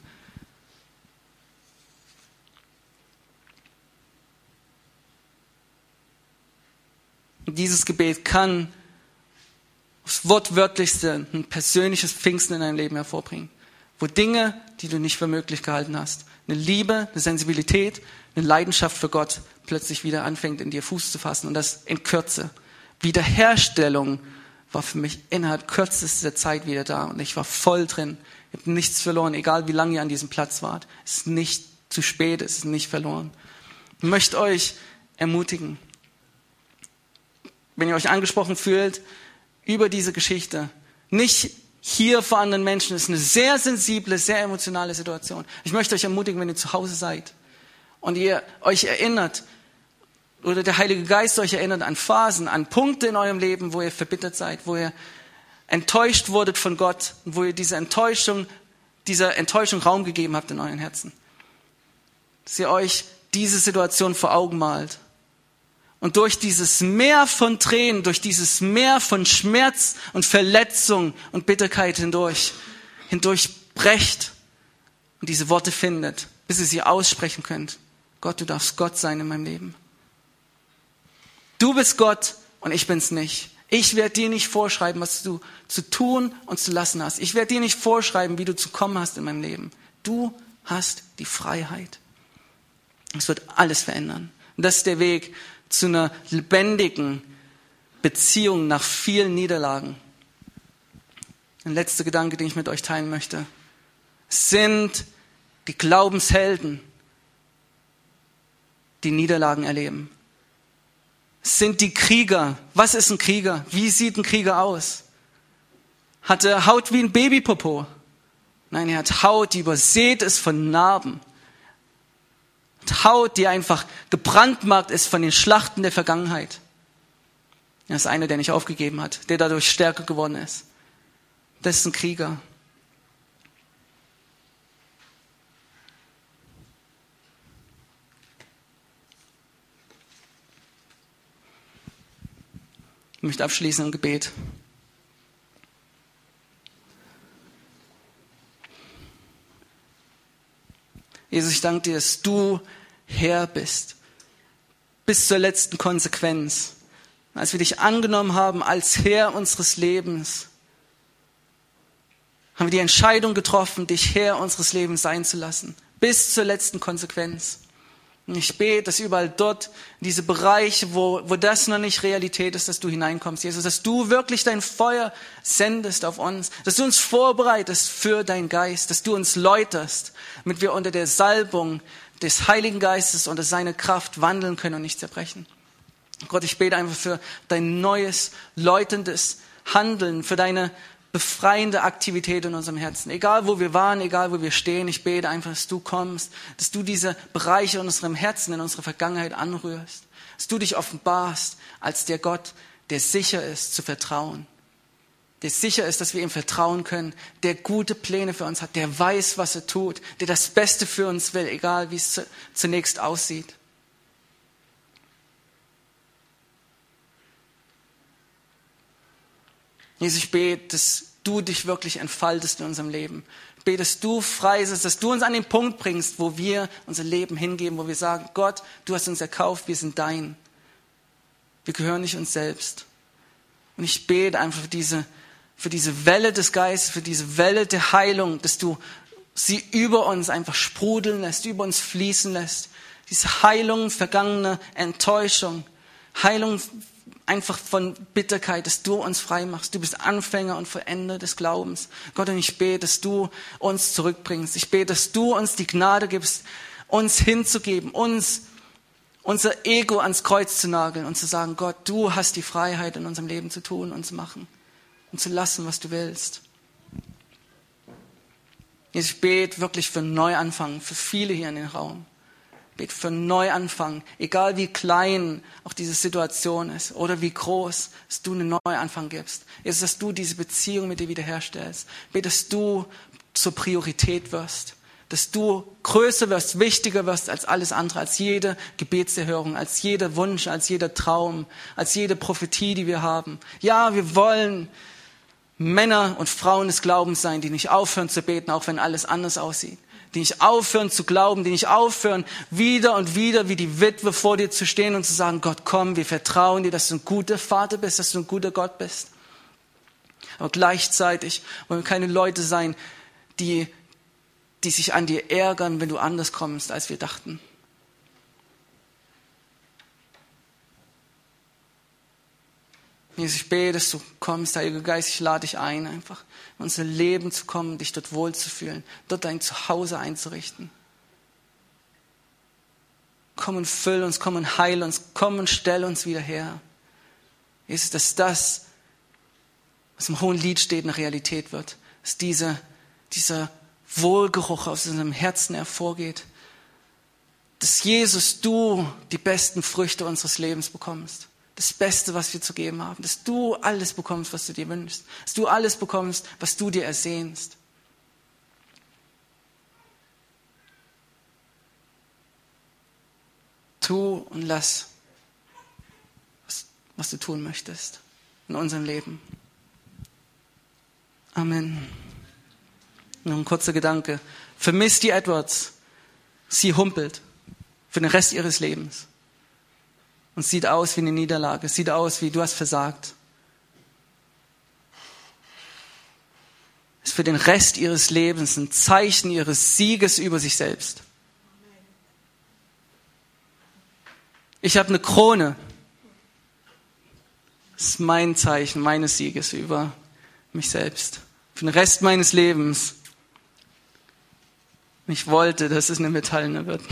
dieses Gebet kann aufs Wortwörtlichste ein persönliches Pfingsten in deinem Leben hervorbringen. Wo Dinge, die du nicht für möglich gehalten hast, eine Liebe, eine Sensibilität, eine Leidenschaft für Gott plötzlich wieder anfängt, in dir Fuß zu fassen. Und das in Kürze. Wiederherstellung war für mich innerhalb kürzester Zeit wieder da. Und ich war voll drin. Ich habe nichts verloren, egal wie lange ihr an diesem Platz wart. Es ist nicht zu spät, es ist nicht verloren. Ich möchte euch ermutigen, wenn ihr euch angesprochen fühlt über diese Geschichte, nicht hier vor anderen Menschen. Das ist eine sehr sensible, sehr emotionale Situation. Ich möchte euch ermutigen, wenn ihr zu Hause seid und ihr euch erinnert, oder der Heilige Geist euch erinnert an Phasen, an Punkte in eurem Leben, wo ihr verbittert seid, wo ihr enttäuscht wurdet von Gott, wo ihr diese Enttäuschung, dieser Enttäuschung Raum gegeben habt in euren Herzen. Dass ihr euch diese Situation vor Augen malt und durch dieses Meer von Tränen, durch dieses Meer von Schmerz und Verletzung und Bitterkeit hindurch, hindurch brecht und diese Worte findet, bis ihr sie aussprechen könnt. Gott, du darfst Gott sein in meinem Leben. Du bist Gott und ich bin's nicht. Ich werde dir nicht vorschreiben, was du zu tun und zu lassen hast. Ich werde dir nicht vorschreiben, wie du zu kommen hast in meinem Leben. Du hast die Freiheit. Es wird alles verändern. Und das ist der Weg, zu einer lebendigen Beziehung nach vielen Niederlagen. Ein letzter Gedanke, den ich mit euch teilen möchte, sind die Glaubenshelden, die Niederlagen erleben. Sind die Krieger. Was ist ein Krieger? Wie sieht ein Krieger aus? Hat er Haut wie ein Babypopo? Nein, er hat Haut, die übersät ist von Narben. Haut, die einfach gebrandmarkt ist von den Schlachten der Vergangenheit. Er ist einer, der nicht aufgegeben hat, der dadurch stärker geworden ist. Das ist ein Krieger. Ich möchte abschließen im Gebet. Jesus, ich danke dir, dass du Herr bist. Bis zur letzten Konsequenz. Als wir dich angenommen haben als Herr unseres Lebens, haben wir die Entscheidung getroffen, dich Herr unseres Lebens sein zu lassen. Bis zur letzten Konsequenz. Und ich bete, dass überall dort, diese Bereiche, wo, wo das noch nicht Realität ist, dass du hineinkommst, Jesus, dass du wirklich dein Feuer sendest auf uns, dass du uns vorbereitest für dein Geist, dass du uns läuterst, damit wir unter der Salbung des Heiligen Geistes und seine Kraft wandeln können und nicht zerbrechen. Gott, ich bete einfach für dein neues, läutendes Handeln, für deine befreiende Aktivität in unserem Herzen. Egal wo wir waren, egal wo wir stehen, ich bete einfach, dass du kommst, dass du diese Bereiche in unserem Herzen, in unserer Vergangenheit anrührst, dass du dich offenbarst als der Gott, der sicher ist zu vertrauen, der sicher ist, dass wir ihm vertrauen können, der gute Pläne für uns hat, der weiß, was er tut, der das Beste für uns will, egal wie es zunächst aussieht. Jesus, ich bete, dass du dich wirklich entfaltest in unserem Leben. Ich bete, dass du freisetzt, dass du uns an den Punkt bringst, wo wir unser Leben hingeben, wo wir sagen, Gott, du hast uns erkauft, wir sind dein. Wir gehören nicht uns selbst. Und ich bete einfach für diese, für diese Welle des Geistes, für diese Welle der Heilung, dass du sie über uns einfach sprudeln lässt, über uns fließen lässt. Diese Heilung vergangener Enttäuschung, Heilung einfach von Bitterkeit, dass du uns frei machst. Du bist Anfänger und Verender des Glaubens. Gott, und ich bete, dass du uns zurückbringst. Ich bete, dass du uns die Gnade gibst, uns hinzugeben, uns unser Ego ans Kreuz zu nageln und zu sagen, Gott, du hast die Freiheit in unserem Leben zu tun und zu machen und zu lassen, was du willst. Ich bete wirklich für einen Neuanfang, für viele hier in den Raum, bete für einen Neuanfang, egal wie klein auch diese Situation ist oder wie groß, dass du einen Neuanfang gibst. Jesus, dass du diese Beziehung mit dir wiederherstellst. Bete, dass du zur Priorität wirst dass du größer wirst, wichtiger wirst als alles andere, als jede Gebetserhörung, als jeder Wunsch, als jeder Traum, als jede Prophetie, die wir haben. Ja, wir wollen Männer und Frauen des Glaubens sein, die nicht aufhören zu beten, auch wenn alles anders aussieht. Die nicht aufhören zu glauben, die nicht aufhören, wieder und wieder wie die Witwe vor dir zu stehen und zu sagen, Gott, komm, wir vertrauen dir, dass du ein guter Vater bist, dass du ein guter Gott bist. Aber gleichzeitig wollen wir keine Leute sein, die die sich an dir ärgern, wenn du anders kommst, als wir dachten. Jesus, ich bete, dass du kommst, Heiliger Geist, ich lade dich ein, einfach in unser Leben zu kommen, dich dort wohlzufühlen, dort dein Zuhause einzurichten. Komm und füll uns, komm und heil uns, komm und stell uns wieder her. Jesus, dass das, was im hohen Lied steht, eine Realität wird. Dass diese, dieser Wohlgeruch aus unserem Herzen hervorgeht. Dass Jesus, du die besten Früchte unseres Lebens bekommst. Das Beste, was wir zu geben haben. Dass du alles bekommst, was du dir wünschst. Dass du alles bekommst, was du dir ersehnst. Tu und lass, was, was du tun möchtest in unserem Leben. Amen. Noch ein kurzer Gedanke. Für Misty Edwards, sie humpelt für den Rest ihres Lebens. Und sieht aus wie eine Niederlage, sieht aus wie du hast versagt. Ist für den Rest ihres Lebens ein Zeichen ihres Sieges über sich selbst. Ich habe eine Krone. Das ist mein Zeichen meines Sieges über mich selbst. Für den Rest meines Lebens ich wollte, dass es eine metallene wird,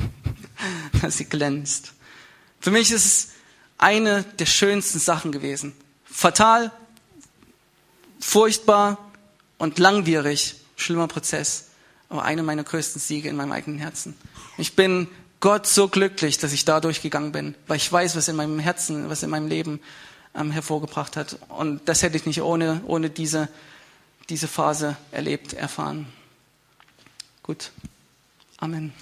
dass sie glänzt. Für mich ist es eine der schönsten Sachen gewesen. Fatal, furchtbar und langwierig, schlimmer Prozess, aber eine meiner größten Siege in meinem eigenen Herzen. Ich bin Gott so glücklich, dass ich da durchgegangen bin, weil ich weiß, was in meinem Herzen, was in meinem Leben ähm, hervorgebracht hat. Und das hätte ich nicht ohne, ohne diese, diese Phase erlebt, erfahren. Gut. Amen.